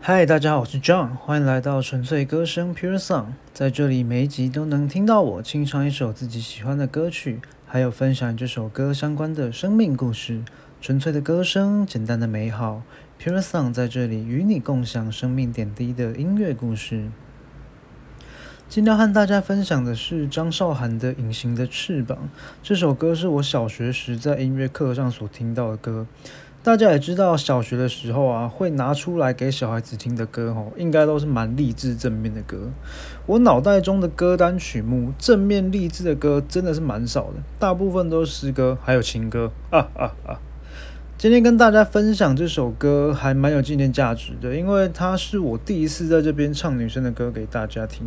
嗨，大家好，我是 John，欢迎来到纯粹歌声 Pure Song。在这里，每一集都能听到我清唱一首自己喜欢的歌曲，还有分享这首歌相关的生命故事。纯粹的歌声，简单的美好，Pure Song 在这里与你共享生命点滴的音乐故事。今天要和大家分享的是张韶涵的《隐形的翅膀》。这首歌是我小学时在音乐课上所听到的歌。大家也知道，小学的时候啊，会拿出来给小孩子听的歌，吼，应该都是蛮励志正面的歌。我脑袋中的歌单曲目，正面励志的歌真的是蛮少的，大部分都是诗歌，还有情歌。啊啊啊！今天跟大家分享这首歌，还蛮有纪念价值的，因为它是我第一次在这边唱女生的歌给大家听。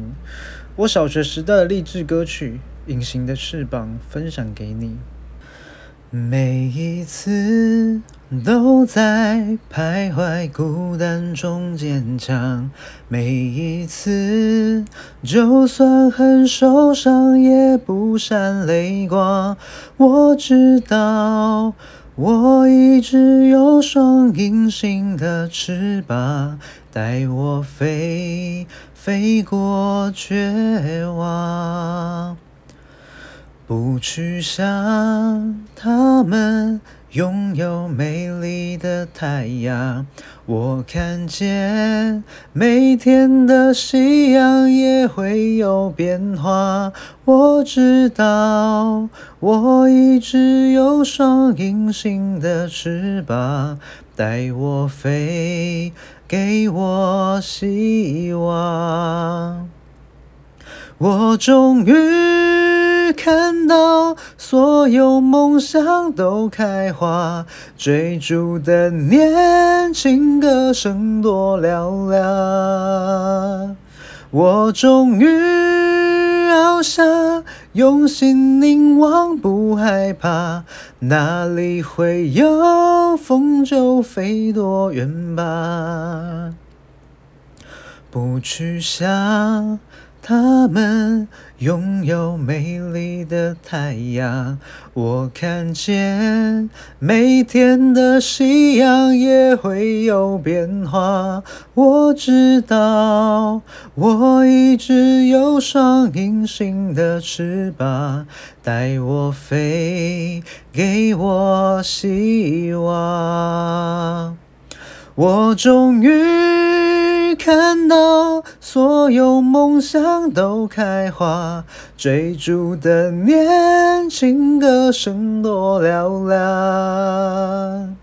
我小学时代的励志歌曲《隐形的翅膀》，分享给你。每一次都在徘徊孤单中坚强，每一次就算很受伤也不闪泪光。我知道，我一直有双隐形的翅膀，带我飞，飞过绝望。不去想他们拥有美丽的太阳，我看见每天的夕阳也会有变化。我知道我一直有双隐形的翅膀，带我飞，给我希望。我终于。看到所有梦想都开花，追逐的年轻歌声多嘹亮。我终于翱翔，用心凝望，不害怕，哪里会有风就飞多远吧。不去想。他们拥有美丽的太阳，我看见每天的夕阳也会有变化。我知道我一直有双隐形的翅膀，带我飞，给我希望。我终于。看到所有梦想都开花，追逐的年轻歌声多嘹亮。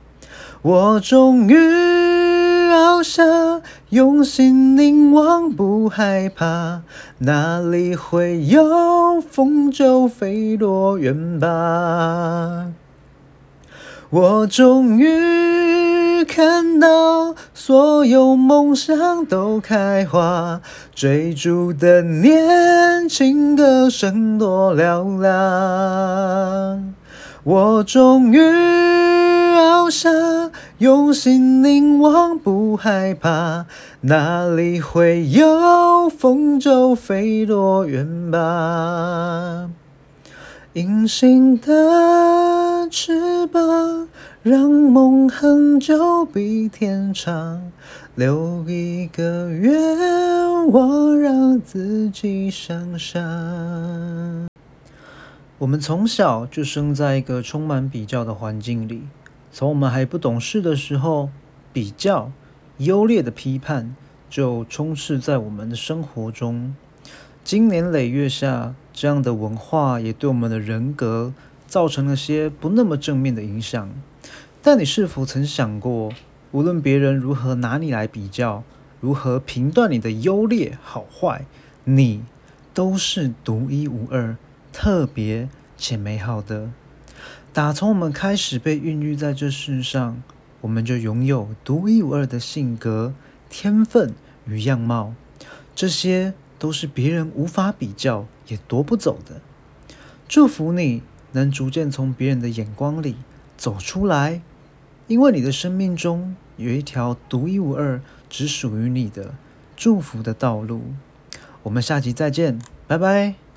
我终于翱翔，用心凝望，不害怕，哪里会有风就飞多远吧。我终于。看到所有梦想都开花，追逐的年轻歌声多嘹亮。我终于翱翔，用心凝望，不害怕，哪里会有风就飞多远吧。隐形的翅膀。让梦恒久比天长，留一个愿望让自己想象。我们从小就生在一个充满比较的环境里，从我们还不懂事的时候，比较、优劣的批判就充斥在我们的生活中。经年累月下，这样的文化也对我们的人格造成了些不那么正面的影响。但你是否曾想过，无论别人如何拿你来比较，如何评断你的优劣好坏，你都是独一无二、特别且美好的。打从我们开始被孕育在这世上，我们就拥有独一无二的性格、天分与样貌，这些都是别人无法比较也夺不走的。祝福你能逐渐从别人的眼光里走出来。因为你的生命中有一条独一无二、只属于你的祝福的道路。我们下集再见，拜拜。